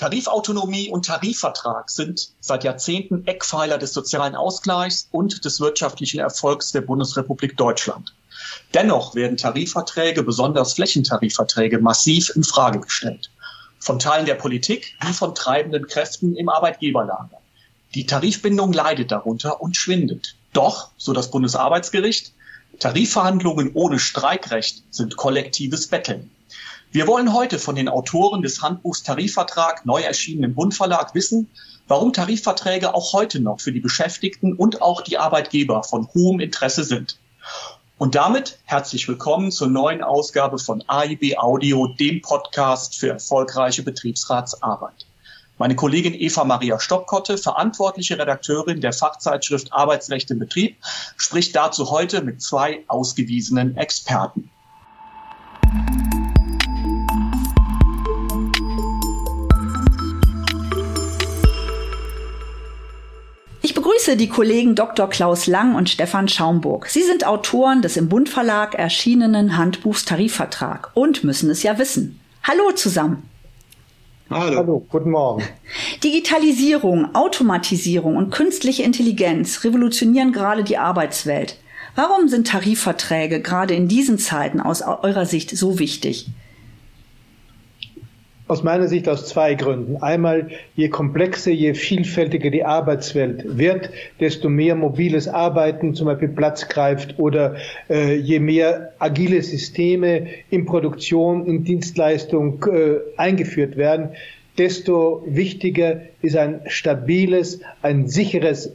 Tarifautonomie und Tarifvertrag sind seit Jahrzehnten Eckpfeiler des sozialen Ausgleichs und des wirtschaftlichen Erfolgs der Bundesrepublik Deutschland. Dennoch werden Tarifverträge, besonders Flächentarifverträge, massiv in Frage gestellt. Von Teilen der Politik wie von treibenden Kräften im Arbeitgeberlager. Die Tarifbindung leidet darunter und schwindet. Doch, so das Bundesarbeitsgericht, Tarifverhandlungen ohne Streikrecht sind kollektives Betteln. Wir wollen heute von den Autoren des Handbuchs Tarifvertrag neu erschienen im Bundverlag wissen, warum Tarifverträge auch heute noch für die Beschäftigten und auch die Arbeitgeber von hohem Interesse sind. Und damit herzlich willkommen zur neuen Ausgabe von AIB Audio, dem Podcast für erfolgreiche Betriebsratsarbeit. Meine Kollegin Eva Maria Stockkotte, verantwortliche Redakteurin der Fachzeitschrift Arbeitsrecht im Betrieb, spricht dazu heute mit zwei ausgewiesenen Experten. Begrüße die Kollegen Dr. Klaus Lang und Stefan Schaumburg. Sie sind Autoren des im Bund Verlag erschienenen Handbuchs Tarifvertrag und müssen es ja wissen. Hallo zusammen. Hallo. Hallo, guten Morgen. Digitalisierung, Automatisierung und künstliche Intelligenz revolutionieren gerade die Arbeitswelt. Warum sind Tarifverträge gerade in diesen Zeiten aus eurer Sicht so wichtig? Aus meiner Sicht aus zwei Gründen. Einmal, je komplexer, je vielfältiger die Arbeitswelt wird, desto mehr mobiles Arbeiten zum Beispiel Platz greift oder äh, je mehr agile Systeme in Produktion, in Dienstleistung äh, eingeführt werden, desto wichtiger ist ein stabiles, ein sicheres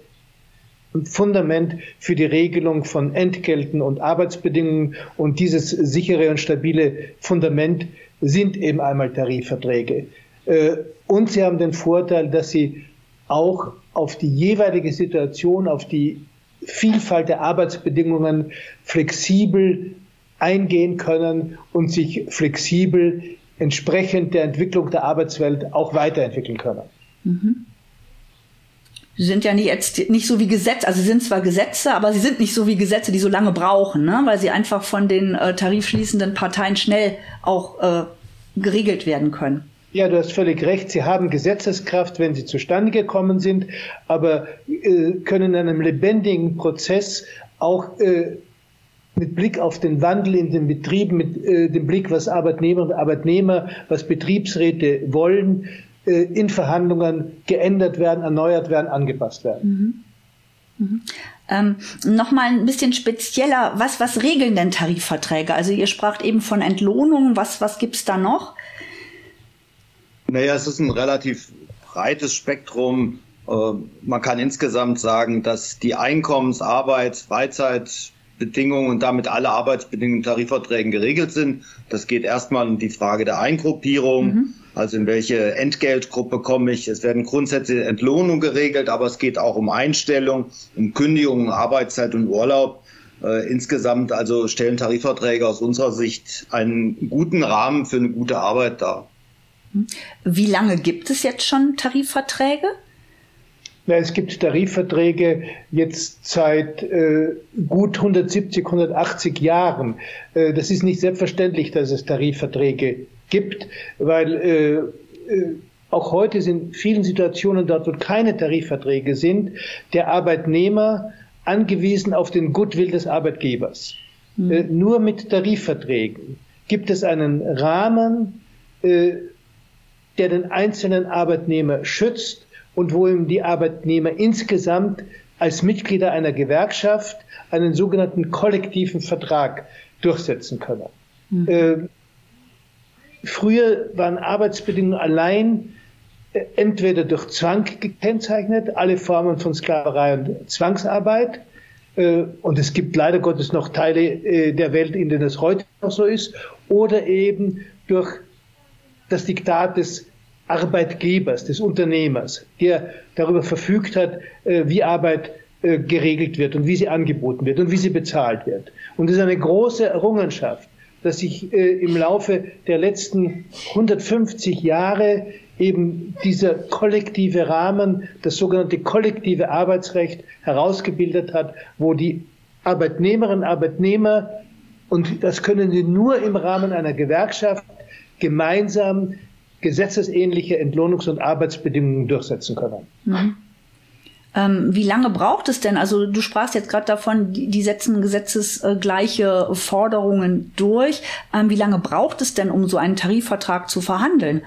Fundament für die Regelung von Entgelten und Arbeitsbedingungen. Und dieses sichere und stabile Fundament sind eben einmal Tarifverträge. Äh, und sie haben den Vorteil, dass sie auch auf die jeweilige Situation, auf die Vielfalt der Arbeitsbedingungen flexibel eingehen können und sich flexibel entsprechend der Entwicklung der Arbeitswelt auch weiterentwickeln können. Mhm. Sie sind ja nicht, jetzt nicht so wie Gesetze, also sie sind zwar Gesetze, aber sie sind nicht so wie Gesetze, die so lange brauchen, ne? weil sie einfach von den äh, tarifschließenden Parteien schnell auch äh, geregelt werden können. Ja, du hast völlig recht. Sie haben Gesetzeskraft, wenn sie zustande gekommen sind, aber äh, können in einem lebendigen Prozess auch äh, mit Blick auf den Wandel in den Betrieben, mit äh, dem Blick, was Arbeitnehmer und Arbeitnehmer, was Betriebsräte wollen, in Verhandlungen geändert werden, erneuert werden, angepasst werden. Mhm. Mhm. Ähm, Nochmal ein bisschen spezieller, was, was regeln denn Tarifverträge? Also ihr spracht eben von Entlohnung, was, was gibt's da noch? Naja, es ist ein relativ breites Spektrum. Äh, man kann insgesamt sagen, dass die Einkommens-, Arbeits-, Freizeit- Bedingungen und damit alle Arbeitsbedingungen in Tarifverträgen geregelt sind. Das geht erstmal um die Frage der Eingruppierung, mhm. Also in welche Entgeltgruppe komme ich. Es werden grundsätzlich Entlohnungen geregelt, aber es geht auch um Einstellung, um Kündigung, Arbeitszeit und Urlaub. Äh, insgesamt also stellen Tarifverträge aus unserer Sicht einen guten Rahmen für eine gute Arbeit dar. Wie lange gibt es jetzt schon Tarifverträge? Na, es gibt Tarifverträge jetzt seit äh, gut 170, 180 Jahren. Äh, das ist nicht selbstverständlich, dass es Tarifverträge gibt, weil äh, äh, auch heute sind in vielen Situationen dort, wo keine Tarifverträge sind, der Arbeitnehmer angewiesen auf den Goodwill des Arbeitgebers. Mhm. Äh, nur mit Tarifverträgen gibt es einen Rahmen, äh, der den einzelnen Arbeitnehmer schützt und wo ihm die Arbeitnehmer insgesamt als Mitglieder einer Gewerkschaft einen sogenannten kollektiven Vertrag durchsetzen können. Mhm. Früher waren Arbeitsbedingungen allein äh, entweder durch Zwang gekennzeichnet, alle Formen von Sklaverei und Zwangsarbeit, äh, und es gibt leider Gottes noch Teile äh, der Welt, in denen es heute noch so ist, oder eben durch das Diktat des Arbeitgebers, des Unternehmers, der darüber verfügt hat, wie Arbeit geregelt wird und wie sie angeboten wird und wie sie bezahlt wird. Und es ist eine große Errungenschaft, dass sich äh, im Laufe der letzten 150 Jahre eben dieser kollektive Rahmen, das sogenannte kollektive Arbeitsrecht herausgebildet hat, wo die Arbeitnehmerinnen und Arbeitnehmer, und das können sie nur im Rahmen einer Gewerkschaft, gemeinsam gesetzesähnliche Entlohnungs- und Arbeitsbedingungen durchsetzen können. Mhm. Ähm, wie lange braucht es denn? Also du sprachst jetzt gerade davon, die, die, setzen gesetzesgleiche Forderungen durch. Ähm, wie lange braucht es denn, um so einen Tarifvertrag zu verhandeln?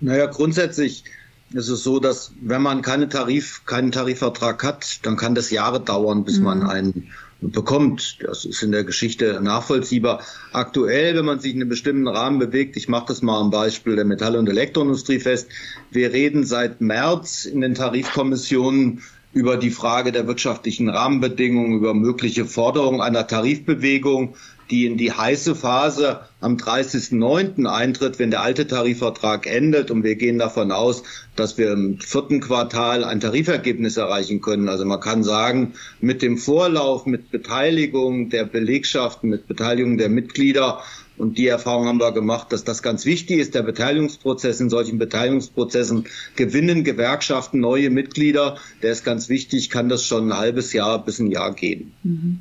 Naja, grundsätzlich ist es so, dass wenn man keine Tarif, keinen Tarifvertrag hat, dann kann das Jahre dauern, bis mhm. man einen bekommt. Das ist in der Geschichte nachvollziehbar. Aktuell, wenn man sich in einem bestimmten Rahmen bewegt, ich mache das mal am Beispiel der Metall- und Elektroindustrie fest, wir reden seit März in den Tarifkommissionen über die Frage der wirtschaftlichen Rahmenbedingungen, über mögliche Forderungen einer Tarifbewegung die in die heiße Phase am 30.09. eintritt, wenn der alte Tarifvertrag endet. Und wir gehen davon aus, dass wir im vierten Quartal ein Tarifergebnis erreichen können. Also man kann sagen, mit dem Vorlauf, mit Beteiligung der Belegschaften, mit Beteiligung der Mitglieder und die Erfahrung haben wir gemacht, dass das ganz wichtig ist, der Beteiligungsprozess. In solchen Beteiligungsprozessen gewinnen Gewerkschaften neue Mitglieder. Der ist ganz wichtig, kann das schon ein halbes Jahr bis ein Jahr gehen. Mhm.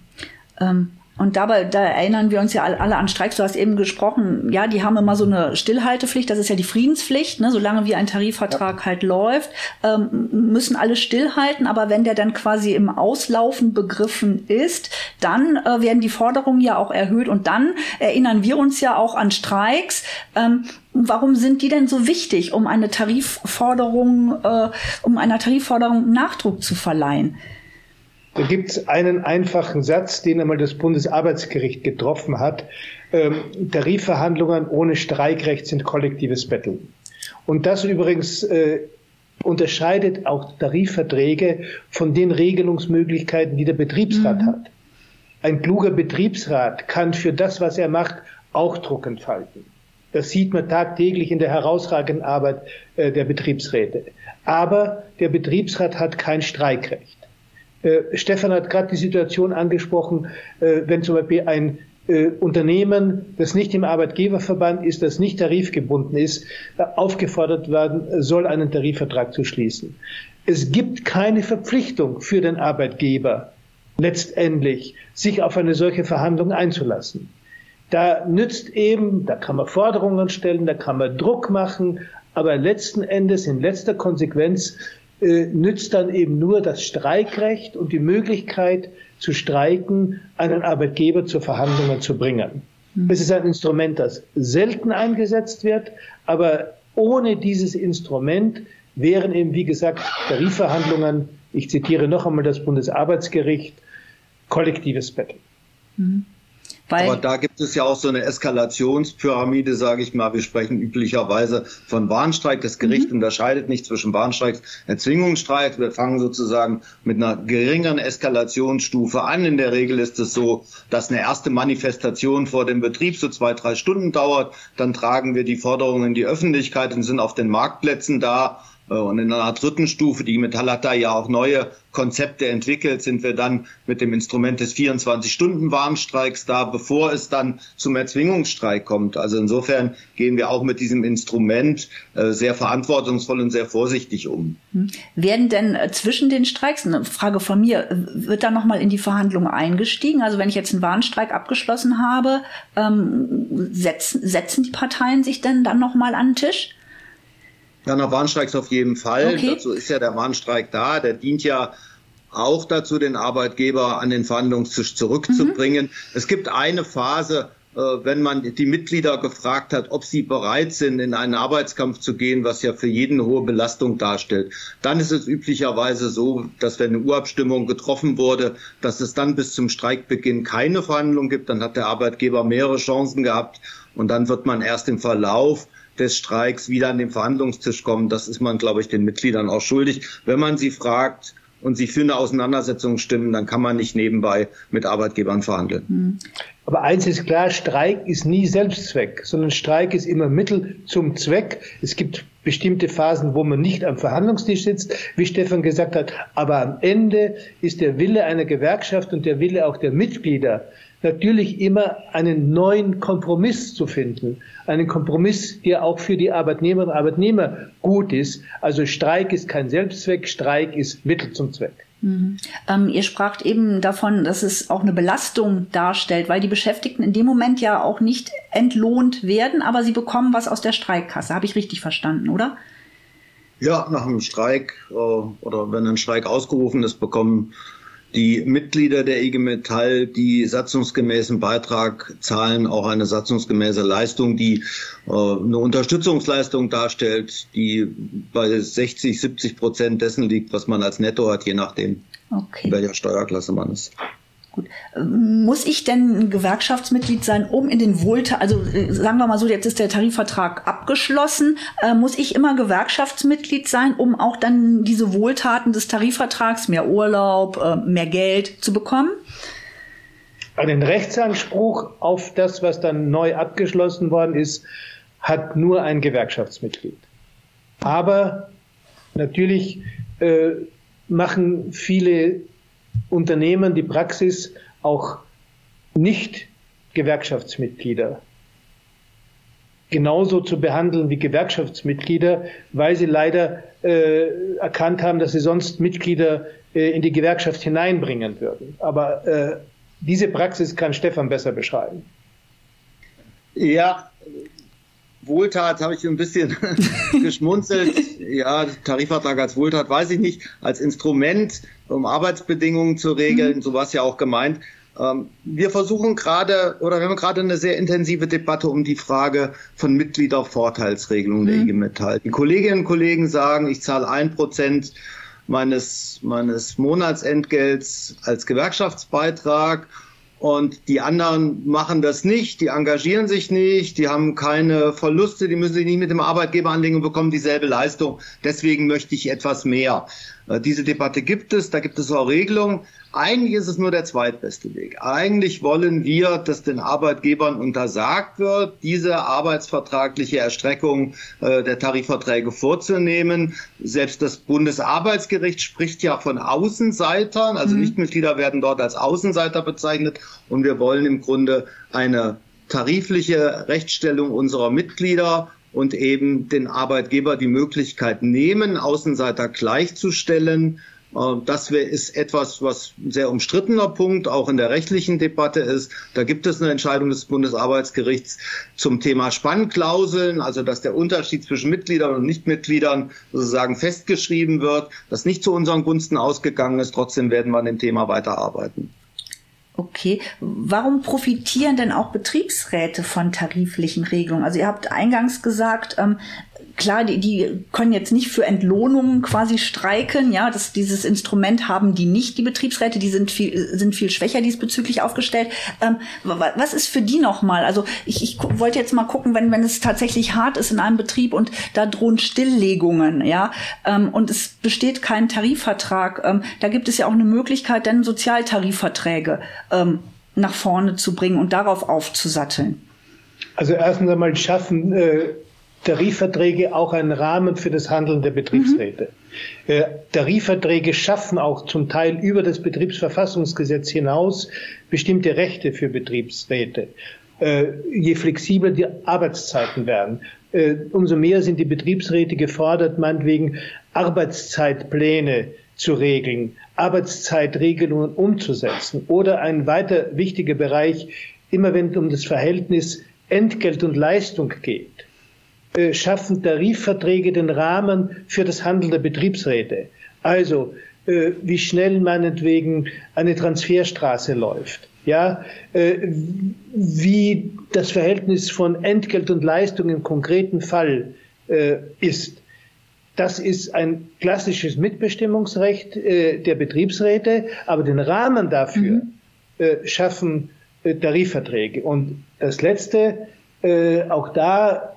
Ähm, und dabei, da erinnern wir uns ja alle an Streiks. Du hast eben gesprochen, ja, die haben immer so eine Stillhaltepflicht. Das ist ja die Friedenspflicht. Ne? Solange wie ein Tarifvertrag ja. halt läuft, ähm, müssen alle stillhalten. Aber wenn der dann quasi im Auslaufen begriffen ist, dann äh, werden die Forderungen ja auch erhöht. Und dann erinnern wir uns ja auch an Streiks. Ähm, warum sind die denn so wichtig, um eine Tarifforderung, äh, um einer Tarifforderung Nachdruck zu verleihen? Da gibt es einen einfachen Satz, den einmal das Bundesarbeitsgericht getroffen hat. Ähm, Tarifverhandlungen ohne Streikrecht sind kollektives Betteln. Und das übrigens äh, unterscheidet auch Tarifverträge von den Regelungsmöglichkeiten, die der Betriebsrat mhm. hat. Ein kluger Betriebsrat kann für das, was er macht, auch Druck entfalten. Das sieht man tagtäglich in der herausragenden Arbeit äh, der Betriebsräte. Aber der Betriebsrat hat kein Streikrecht. Äh, Stefan hat gerade die Situation angesprochen, äh, wenn zum Beispiel ein äh, Unternehmen, das nicht im Arbeitgeberverband ist, das nicht tarifgebunden ist, aufgefordert werden soll, einen Tarifvertrag zu schließen. Es gibt keine Verpflichtung für den Arbeitgeber, letztendlich sich auf eine solche Verhandlung einzulassen. Da nützt eben, da kann man Forderungen stellen, da kann man Druck machen, aber letzten Endes, in letzter Konsequenz, äh, nützt dann eben nur das Streikrecht und die Möglichkeit zu streiken, einen Arbeitgeber zu Verhandlungen zu bringen. Mhm. Es ist ein Instrument, das selten eingesetzt wird, aber ohne dieses Instrument wären eben, wie gesagt, Tarifverhandlungen, ich zitiere noch einmal das Bundesarbeitsgericht, kollektives Betteln. Mhm. Weil Aber da gibt es ja auch so eine Eskalationspyramide, sage ich mal. Wir sprechen üblicherweise von Warnstreik. Das Gericht mhm. unterscheidet nicht zwischen Warnstreiks und Erzwingungsstreik. Wir fangen sozusagen mit einer geringeren Eskalationsstufe an. In der Regel ist es so, dass eine erste Manifestation vor dem Betrieb so zwei, drei Stunden dauert. Dann tragen wir die Forderungen in die Öffentlichkeit und sind auf den Marktplätzen da und in einer dritten Stufe, die Metall hat da ja auch neue Konzepte entwickelt, sind wir dann mit dem Instrument des 24-Stunden-Warnstreiks da, bevor es dann zum Erzwingungsstreik kommt. Also insofern gehen wir auch mit diesem Instrument äh, sehr verantwortungsvoll und sehr vorsichtig um. Hm. Werden denn äh, zwischen den Streiks, eine Frage von mir, wird da nochmal in die Verhandlungen eingestiegen? Also wenn ich jetzt einen Warnstreik abgeschlossen habe, ähm, setzen, setzen die Parteien sich denn dann nochmal an den Tisch? Ja, nach Warnstreiks auf jeden Fall. Okay. Dazu ist ja der Warnstreik da. Der dient ja auch dazu, den Arbeitgeber an den Verhandlungstisch zurückzubringen. Mhm. Es gibt eine Phase, äh, wenn man die Mitglieder gefragt hat, ob sie bereit sind, in einen Arbeitskampf zu gehen, was ja für jeden eine hohe Belastung darstellt. Dann ist es üblicherweise so, dass wenn eine Urabstimmung getroffen wurde, dass es dann bis zum Streikbeginn keine Verhandlung gibt. Dann hat der Arbeitgeber mehrere Chancen gehabt und dann wird man erst im Verlauf des Streiks wieder an den Verhandlungstisch kommen. Das ist man, glaube ich, den Mitgliedern auch schuldig. Wenn man sie fragt und sie für eine Auseinandersetzung stimmen, dann kann man nicht nebenbei mit Arbeitgebern verhandeln. Hm. Aber eins ist klar, Streik ist nie Selbstzweck, sondern Streik ist immer Mittel zum Zweck. Es gibt bestimmte Phasen, wo man nicht am Verhandlungstisch sitzt, wie Stefan gesagt hat. Aber am Ende ist der Wille einer Gewerkschaft und der Wille auch der Mitglieder, natürlich immer einen neuen Kompromiss zu finden. Einen Kompromiss, der auch für die Arbeitnehmerinnen und Arbeitnehmer gut ist. Also Streik ist kein Selbstzweck, Streik ist Mittel zum Zweck. Mhm. Ähm, ihr spracht eben davon, dass es auch eine Belastung darstellt, weil die Beschäftigten in dem Moment ja auch nicht entlohnt werden, aber sie bekommen was aus der Streikkasse. Habe ich richtig verstanden, oder? Ja, nach einem Streik äh, oder wenn ein Streik ausgerufen ist, bekommen die Mitglieder der IG Metall, die satzungsgemäßen Beitrag zahlen, auch eine satzungsgemäße Leistung, die äh, eine Unterstützungsleistung darstellt, die bei 60, 70 Prozent dessen liegt, was man als Netto hat, je nachdem, okay. welcher Steuerklasse man ist. Gut. Muss ich denn ein Gewerkschaftsmitglied sein, um in den Wohltat, also äh, sagen wir mal so, jetzt ist der Tarifvertrag abgeschlossen, äh, muss ich immer Gewerkschaftsmitglied sein, um auch dann diese Wohltaten des Tarifvertrags, mehr Urlaub, äh, mehr Geld zu bekommen? Einen Rechtsanspruch auf das, was dann neu abgeschlossen worden ist, hat nur ein Gewerkschaftsmitglied. Aber natürlich äh, machen viele Unternehmen die Praxis auch nicht Gewerkschaftsmitglieder genauso zu behandeln wie Gewerkschaftsmitglieder, weil sie leider äh, erkannt haben, dass sie sonst Mitglieder äh, in die Gewerkschaft hineinbringen würden. Aber äh, diese Praxis kann Stefan besser beschreiben. Ja, Wohltat habe ich ein bisschen geschmunzelt. Ja, Tarifvertrag als Wohltat weiß ich nicht. Als Instrument, um Arbeitsbedingungen zu regeln, mhm. so war es ja auch gemeint. Ähm, wir versuchen gerade, oder wir haben gerade eine sehr intensive Debatte um die Frage von Mitgliedervorteilsregelungen mhm. der IG Metall. Die Kolleginnen und Kollegen sagen, ich zahle ein Prozent meines, meines Monatsentgelts als Gewerkschaftsbeitrag und die anderen machen das nicht, die engagieren sich nicht, die haben keine Verluste, die müssen sich nicht mit dem Arbeitgeber anlegen und bekommen dieselbe Leistung. Deswegen möchte ich etwas mehr. Äh, diese Debatte gibt es, da gibt es auch Regelungen. Eigentlich ist es nur der zweitbeste Weg. Eigentlich wollen wir, dass den Arbeitgebern untersagt wird, diese arbeitsvertragliche Erstreckung äh, der Tarifverträge vorzunehmen. Selbst das Bundesarbeitsgericht spricht ja von Außenseitern, also mhm. Nichtmitglieder werden dort als Außenseiter bezeichnet. Und wir wollen im Grunde eine tarifliche Rechtsstellung unserer Mitglieder und eben den Arbeitgeber die Möglichkeit nehmen, Außenseiter gleichzustellen äh, das ist etwas, was ein sehr umstrittener Punkt auch in der rechtlichen Debatte ist. Da gibt es eine Entscheidung des Bundesarbeitsgerichts zum Thema Spannklauseln, also dass der Unterschied zwischen Mitgliedern und Nichtmitgliedern sozusagen festgeschrieben wird, das nicht zu unseren Gunsten ausgegangen ist. Trotzdem werden wir an dem Thema weiterarbeiten. Okay, warum profitieren denn auch Betriebsräte von tariflichen Regelungen? Also ihr habt eingangs gesagt, ähm, klar, die, die können jetzt nicht für Entlohnungen quasi streiken. Ja, das, dieses Instrument haben die nicht, die Betriebsräte. Die sind viel, sind viel schwächer diesbezüglich aufgestellt. Ähm, was ist für die nochmal? Also ich, ich wollte jetzt mal gucken, wenn, wenn es tatsächlich hart ist in einem Betrieb und da drohen Stilllegungen, ja, ähm, und es besteht kein Tarifvertrag. Ähm, da gibt es ja auch eine Möglichkeit, dann Sozialtarifverträge ähm, nach vorne zu bringen und darauf aufzusatteln. Also erstens einmal schaffen äh, Tarifverträge auch einen Rahmen für das Handeln der Betriebsräte. Mhm. Äh, Tarifverträge schaffen auch zum Teil über das Betriebsverfassungsgesetz hinaus bestimmte Rechte für Betriebsräte. Äh, je flexibler die Arbeitszeiten werden, äh, umso mehr sind die Betriebsräte gefordert, meinetwegen Arbeitszeitpläne zu regeln, Arbeitszeitregelungen umzusetzen oder ein weiter wichtiger Bereich, immer wenn es um das Verhältnis Entgelt und Leistung geht äh, schaffen Tarifverträge den Rahmen für das Handeln der Betriebsräte. Also äh, wie schnell meinetwegen eine Transferstraße läuft. Ja, äh, wie das Verhältnis von Entgelt und Leistung im konkreten Fall ist. Das ist ein klassisches Mitbestimmungsrecht der Betriebsräte, aber den Rahmen dafür mhm. schaffen Tarifverträge. Und das Letzte, auch da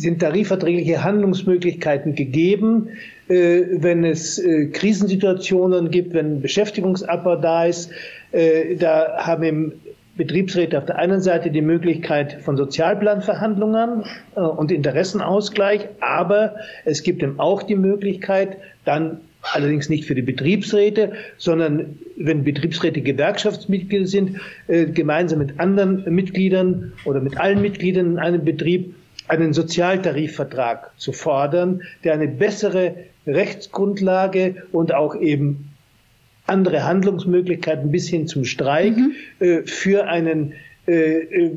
sind tarifverträgliche Handlungsmöglichkeiten gegeben, äh, wenn es äh, Krisensituationen gibt, wenn Beschäftigungsabbau da ist. Äh, da haben im Betriebsräte auf der einen Seite die Möglichkeit von Sozialplanverhandlungen äh, und Interessenausgleich, aber es gibt eben auch die Möglichkeit, dann allerdings nicht für die Betriebsräte, sondern wenn Betriebsräte Gewerkschaftsmitglieder sind, äh, gemeinsam mit anderen Mitgliedern oder mit allen Mitgliedern in einem Betrieb einen Sozialtarifvertrag zu fordern, der eine bessere Rechtsgrundlage und auch eben andere Handlungsmöglichkeiten bis hin zum Streik mhm. äh, für einen äh, äh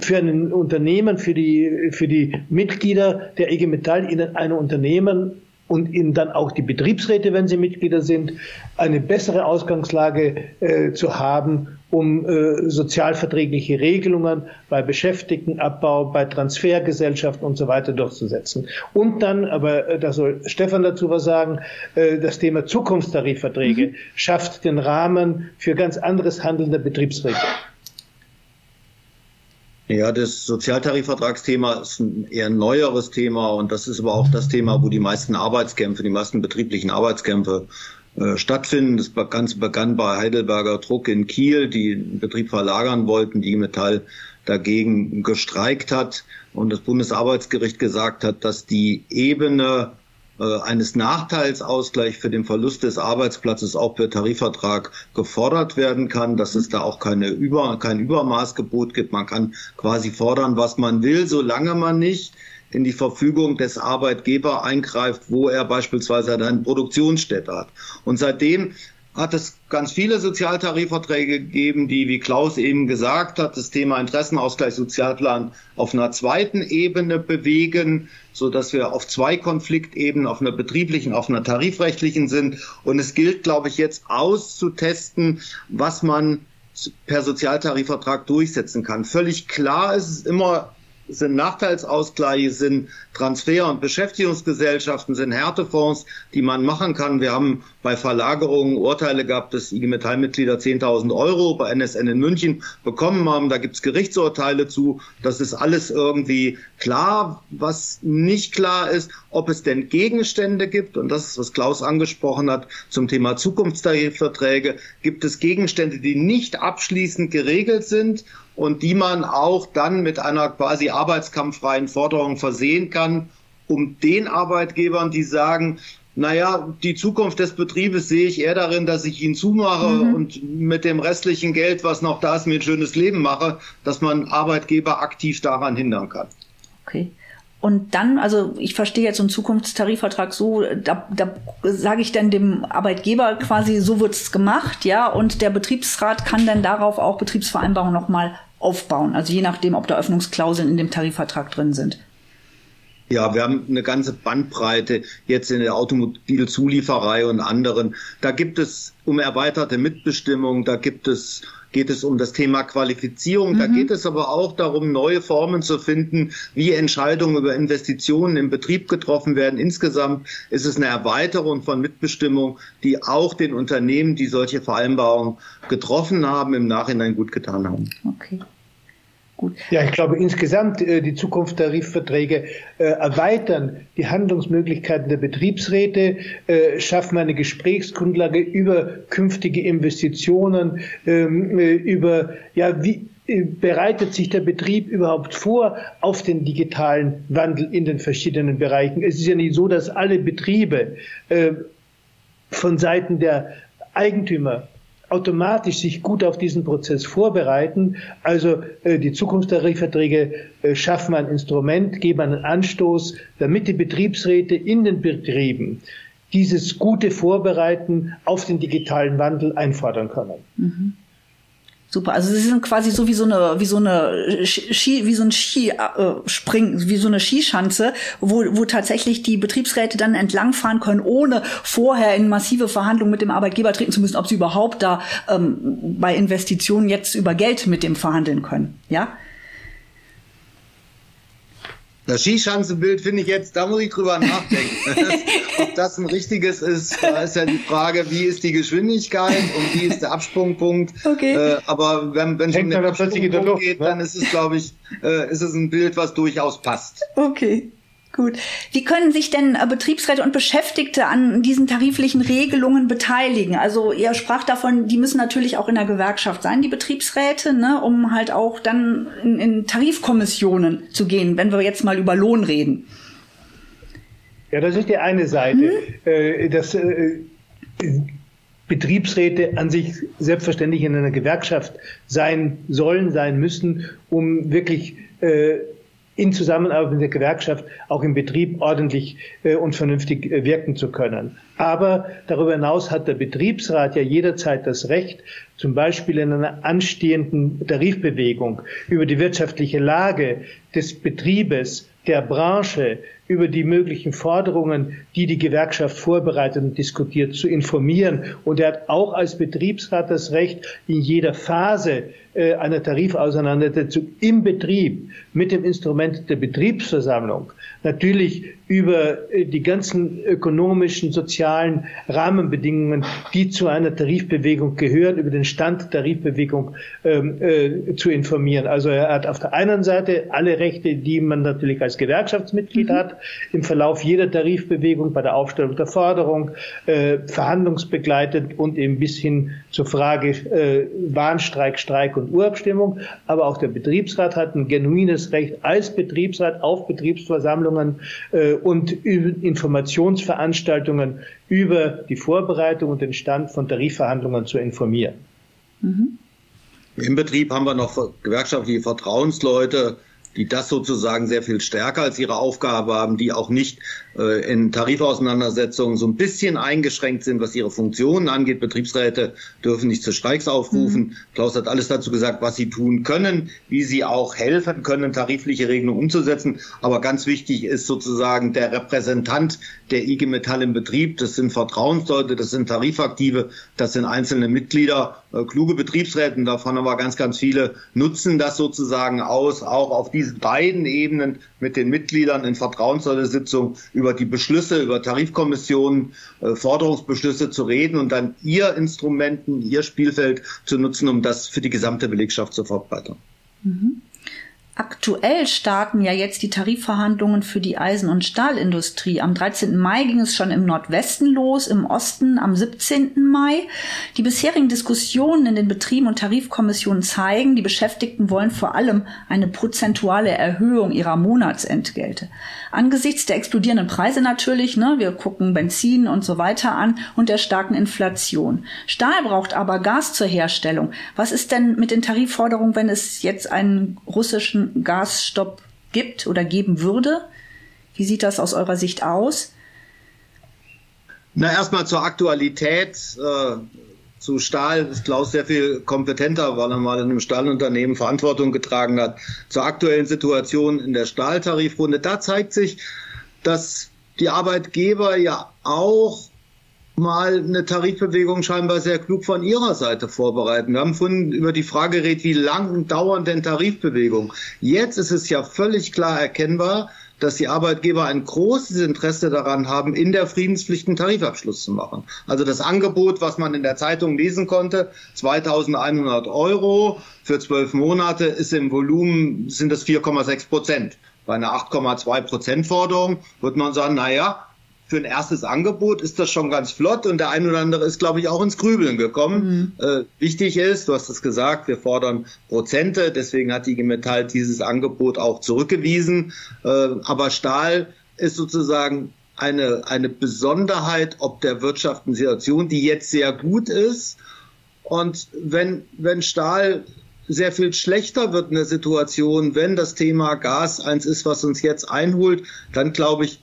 für einen Unternehmen, für die, für die Mitglieder der IG Metall in einem Unternehmen und ihnen dann auch die Betriebsräte, wenn sie Mitglieder sind, eine bessere Ausgangslage äh, zu haben, um äh, sozialverträgliche Regelungen bei Beschäftigtenabbau, bei Transfergesellschaften und so weiter durchzusetzen. Und dann, aber äh, da soll Stefan dazu was sagen, äh, das Thema Zukunftstarifverträge mhm. schafft den Rahmen für ganz anderes Handeln der Betriebsräte. Ja, das Sozialtarifvertragsthema ist ein eher neueres Thema und das ist aber auch das Thema, wo die meisten Arbeitskämpfe, die meisten betrieblichen Arbeitskämpfe äh, stattfinden. Das Ganze begann bei Heidelberger Druck in Kiel, die den Betrieb verlagern wollten, die Metall dagegen gestreikt hat und das Bundesarbeitsgericht gesagt hat, dass die Ebene eines Nachteilsausgleichs für den Verlust des Arbeitsplatzes auch per Tarifvertrag gefordert werden kann, dass es da auch keine Über, kein Übermaßgebot gibt. Man kann quasi fordern, was man will, solange man nicht in die Verfügung des Arbeitgeber eingreift, wo er beispielsweise eine Produktionsstätte hat. Und seitdem hat es ganz viele Sozialtarifverträge gegeben, die, wie Klaus eben gesagt hat, das Thema Interessenausgleich Sozialplan auf einer zweiten Ebene bewegen, so dass wir auf zwei Konfliktebenen, auf einer betrieblichen, auf einer tarifrechtlichen sind. Und es gilt, glaube ich, jetzt auszutesten, was man per Sozialtarifvertrag durchsetzen kann. Völlig klar ist es immer sind Nachteilsausgleiche, sind Transfer- und Beschäftigungsgesellschaften, sind Härtefonds, die man machen kann. Wir haben bei Verlagerungen Urteile gehabt, dass IG Metallmitglieder 10.000 Euro bei NSN in München bekommen haben. Da gibt es Gerichtsurteile zu. Das ist alles irgendwie klar. Was nicht klar ist, ob es denn Gegenstände gibt, und das ist, was Klaus angesprochen hat, zum Thema Zukunftstarifverträge, gibt es Gegenstände, die nicht abschließend geregelt sind und die man auch dann mit einer quasi arbeitskampffreien Forderung versehen kann, um den Arbeitgebern, die sagen, naja, die Zukunft des Betriebes sehe ich eher darin, dass ich ihn zumache mhm. und mit dem restlichen Geld, was noch da ist, mir ein schönes Leben mache, dass man Arbeitgeber aktiv daran hindern kann. Okay. Und dann, also ich verstehe jetzt so einen Zukunftstarifvertrag so, da, da sage ich dann dem Arbeitgeber quasi, so wird's gemacht, ja, und der Betriebsrat kann dann darauf auch Betriebsvereinbarungen nochmal aufbauen. Also je nachdem, ob da Öffnungsklauseln in dem Tarifvertrag drin sind. Ja, wir haben eine ganze Bandbreite jetzt in der Automobilzulieferei und anderen. Da gibt es um erweiterte Mitbestimmung, da gibt es geht es um das Thema Qualifizierung. Mhm. Da geht es aber auch darum, neue Formen zu finden, wie Entscheidungen über Investitionen im Betrieb getroffen werden. Insgesamt ist es eine Erweiterung von Mitbestimmung, die auch den Unternehmen, die solche Vereinbarungen getroffen haben, im Nachhinein gut getan haben. Okay. Gut. Ja, ich glaube insgesamt äh, die Zukunftstarifverträge äh, erweitern die Handlungsmöglichkeiten der Betriebsräte, äh, schaffen eine Gesprächsgrundlage über künftige Investitionen, ähm, äh, über ja wie bereitet sich der Betrieb überhaupt vor auf den digitalen Wandel in den verschiedenen Bereichen. Es ist ja nicht so, dass alle Betriebe von Seiten der Eigentümer automatisch sich gut auf diesen Prozess vorbereiten. Also äh, die Zukunftstarifverträge äh, schaffen ein Instrument, geben einen Anstoß, damit die Betriebsräte in den Betrieben dieses gute Vorbereiten auf den digitalen Wandel einfordern können. Mhm. Super. Also sie sind quasi so wie so eine, wie so eine Ski, wie so ein Skispring, äh, wie so eine Skischanze, wo, wo tatsächlich die Betriebsräte dann entlangfahren können, ohne vorher in massive Verhandlungen mit dem Arbeitgeber treten zu müssen, ob sie überhaupt da ähm, bei Investitionen jetzt über Geld mit dem verhandeln können. Ja? Das Skischanzenbild finde ich jetzt, da muss ich drüber nachdenken. Ob das ein richtiges ist, da ist ja die Frage, wie ist die Geschwindigkeit und wie ist der Absprungpunkt. Okay. Äh, aber wenn, wenn es um den Absprungpunkt geht, ne? dann ist es, glaube ich, äh, ist es ein Bild, was durchaus passt. Okay. Gut. Wie können sich denn äh, Betriebsräte und Beschäftigte an diesen tariflichen Regelungen beteiligen? Also ihr sprach davon, die müssen natürlich auch in der Gewerkschaft sein, die Betriebsräte, ne, um halt auch dann in, in Tarifkommissionen zu gehen, wenn wir jetzt mal über Lohn reden. Ja, das ist die eine Seite. Hm? Das, äh, Betriebsräte an sich selbstverständlich in einer Gewerkschaft sein sollen, sein müssen, um wirklich in Zusammenarbeit mit der Gewerkschaft auch im Betrieb ordentlich äh, und vernünftig äh, wirken zu können. Aber darüber hinaus hat der Betriebsrat ja jederzeit das Recht, zum Beispiel in einer anstehenden Tarifbewegung über die wirtschaftliche Lage des Betriebes, der Branche, über die möglichen Forderungen, die die Gewerkschaft vorbereitet und diskutiert, zu informieren. Und er hat auch als Betriebsrat das Recht, in jeder Phase äh, einer Tarifauseinandersetzung im Betrieb mit dem Instrument der Betriebsversammlung natürlich über äh, die ganzen ökonomischen, sozialen Rahmenbedingungen, die zu einer Tarifbewegung gehören, über den Stand der Tarifbewegung ähm, äh, zu informieren. Also er hat auf der einen Seite alle Rechte, die man natürlich als Gewerkschaftsmitglied mhm. hat, im Verlauf jeder Tarifbewegung bei der Aufstellung der Forderung, äh, verhandlungsbegleitet und eben bis hin zur Frage äh, Warnstreik, Streik und Urabstimmung. Aber auch der Betriebsrat hat ein genuines Recht als Betriebsrat auf Betriebsversammlungen äh, und Informationsveranstaltungen über die Vorbereitung und den Stand von Tarifverhandlungen zu informieren. Mhm. Im Betrieb haben wir noch gewerkschaftliche Vertrauensleute, die das sozusagen sehr viel stärker als ihre Aufgabe haben, die auch nicht in Tarifauseinandersetzungen so ein bisschen eingeschränkt sind, was ihre Funktionen angeht. Betriebsräte dürfen nicht zu Streiks aufrufen. Mhm. Klaus hat alles dazu gesagt, was sie tun können, wie sie auch helfen können, tarifliche Regelungen umzusetzen. Aber ganz wichtig ist sozusagen der Repräsentant der IG Metall im Betrieb. Das sind Vertrauensleute, das sind Tarifaktive, das sind einzelne Mitglieder, äh, kluge Betriebsräte. Davon aber ganz, ganz viele nutzen das sozusagen aus, auch auf diese diesen beiden Ebenen mit den Mitgliedern in Vertrauenssitzung über die Beschlüsse, über Tarifkommissionen, äh, Forderungsbeschlüsse zu reden und dann ihr Instrumenten, ihr Spielfeld zu nutzen, um das für die gesamte Belegschaft zu verbreitern. Mhm. Aktuell starten ja jetzt die Tarifverhandlungen für die Eisen- und Stahlindustrie. Am 13. Mai ging es schon im Nordwesten los, im Osten am 17. Mai. Die bisherigen Diskussionen in den Betrieben und Tarifkommissionen zeigen, die Beschäftigten wollen vor allem eine prozentuale Erhöhung ihrer Monatsentgelte. Angesichts der explodierenden Preise natürlich, ne, wir gucken Benzin und so weiter an und der starken Inflation. Stahl braucht aber Gas zur Herstellung. Was ist denn mit den Tarifforderungen, wenn es jetzt einen russischen Gasstopp gibt oder geben würde? Wie sieht das aus eurer Sicht aus? Na, erstmal zur Aktualität. Äh, zu Stahl ist Klaus sehr viel kompetenter, weil er mal in einem Stahlunternehmen Verantwortung getragen hat. Zur aktuellen Situation in der Stahltarifrunde, da zeigt sich, dass die Arbeitgeber ja auch mal eine Tarifbewegung scheinbar sehr klug von ihrer Seite vorbereiten. Wir haben vorhin über die Frage geredet, wie lang dauern denn Tarifbewegungen? Jetzt ist es ja völlig klar erkennbar, dass die Arbeitgeber ein großes Interesse daran haben, in der Friedenspflicht einen Tarifabschluss zu machen. Also das Angebot, was man in der Zeitung lesen konnte, 2100 Euro für zwölf Monate, ist im Volumen, sind das 4,6 Prozent. Bei einer 8,2 Prozent Forderung würde man sagen, na ja, für ein erstes Angebot ist das schon ganz flott und der ein oder andere ist, glaube ich, auch ins Grübeln gekommen. Mhm. Äh, wichtig ist, du hast es gesagt, wir fordern Prozente, deswegen hat die Metall dieses Angebot auch zurückgewiesen. Äh, aber Stahl ist sozusagen eine, eine Besonderheit ob der wirtschaftlichen Situation, die jetzt sehr gut ist. Und wenn, wenn Stahl sehr viel schlechter wird in der Situation, wenn das Thema Gas eins ist, was uns jetzt einholt, dann glaube ich,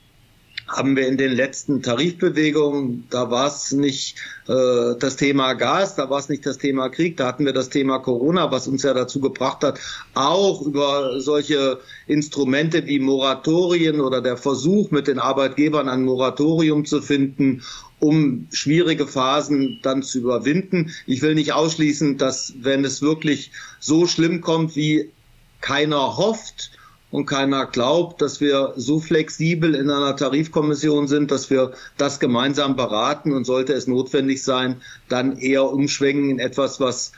haben wir in den letzten Tarifbewegungen, da war es nicht äh, das Thema Gas, da war es nicht das Thema Krieg, da hatten wir das Thema Corona, was uns ja dazu gebracht hat, auch über solche Instrumente wie Moratorien oder der Versuch mit den Arbeitgebern ein Moratorium zu finden, um schwierige Phasen dann zu überwinden. Ich will nicht ausschließen, dass wenn es wirklich so schlimm kommt, wie keiner hofft, und keiner glaubt, dass wir so flexibel in einer Tarifkommission sind, dass wir das gemeinsam beraten und sollte es notwendig sein, dann eher umschwenken in etwas, was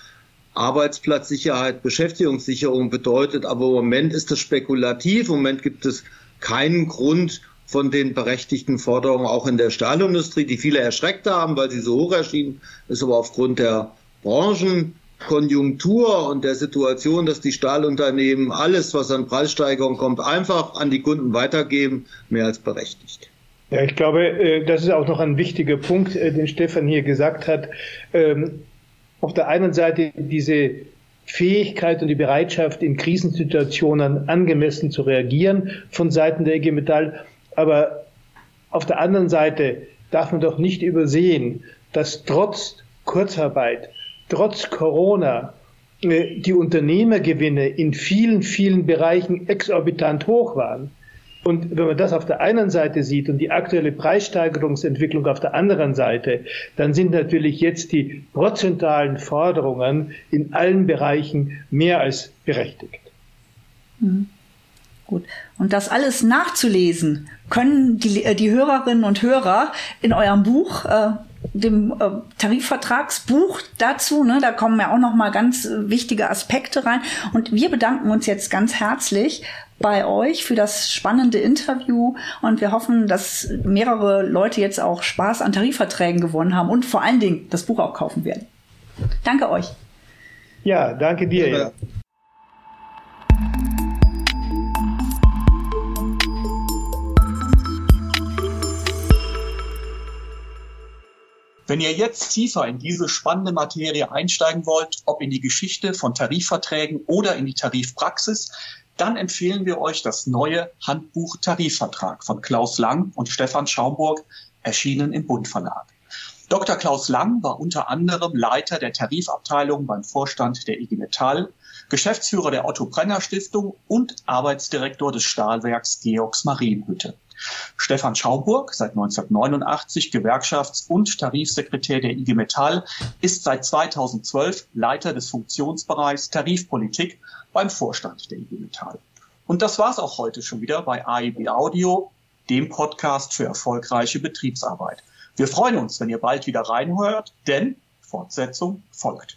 Arbeitsplatzsicherheit, Beschäftigungssicherung bedeutet. Aber im Moment ist das spekulativ. Im Moment gibt es keinen Grund von den berechtigten Forderungen auch in der Stahlindustrie, die viele erschreckt haben, weil sie so hoch erschienen, ist aber aufgrund der Branchen Konjunktur und der Situation, dass die Stahlunternehmen alles, was an Preissteigerung kommt, einfach an die Kunden weitergeben, mehr als berechtigt. Ja, ich glaube, äh, das ist auch noch ein wichtiger Punkt, äh, den Stefan hier gesagt hat. Ähm, auf der einen Seite diese Fähigkeit und die Bereitschaft, in Krisensituationen angemessen zu reagieren von Seiten der IG Metall. Aber auf der anderen Seite darf man doch nicht übersehen, dass trotz Kurzarbeit, trotz Corona, äh, die Unternehmergewinne in vielen, vielen Bereichen exorbitant hoch waren. Und wenn man das auf der einen Seite sieht und die aktuelle Preissteigerungsentwicklung auf der anderen Seite, dann sind natürlich jetzt die prozentualen Forderungen in allen Bereichen mehr als berechtigt. Mhm. Gut. Und das alles nachzulesen können die, äh, die Hörerinnen und Hörer in eurem Buch, äh, dem äh, Tarifvertragsbuch dazu. Ne, da kommen ja auch noch mal ganz äh, wichtige Aspekte rein. Und wir bedanken uns jetzt ganz herzlich bei euch für das spannende Interview und wir hoffen, dass mehrere Leute jetzt auch Spaß an Tarifverträgen gewonnen haben und vor allen Dingen das Buch auch kaufen werden. Danke euch. Ja, danke dir. Ja. Wenn ihr jetzt tiefer in diese spannende Materie einsteigen wollt, ob in die Geschichte von Tarifverträgen oder in die Tarifpraxis, dann empfehlen wir euch das neue Handbuch Tarifvertrag von Klaus Lang und Stefan Schaumburg, erschienen im Bund Verlag. Dr. Klaus Lang war unter anderem Leiter der Tarifabteilung beim Vorstand der IG Metall, Geschäftsführer der Otto Brenner Stiftung und Arbeitsdirektor des Stahlwerks Georgs Marienhütte. Stefan Schauburg, seit 1989 Gewerkschafts- und Tarifsekretär der IG Metall, ist seit 2012 Leiter des Funktionsbereichs Tarifpolitik beim Vorstand der IG Metall. Und das war's auch heute schon wieder bei AIB Audio, dem Podcast für erfolgreiche Betriebsarbeit. Wir freuen uns, wenn ihr bald wieder reinhört, denn Fortsetzung folgt.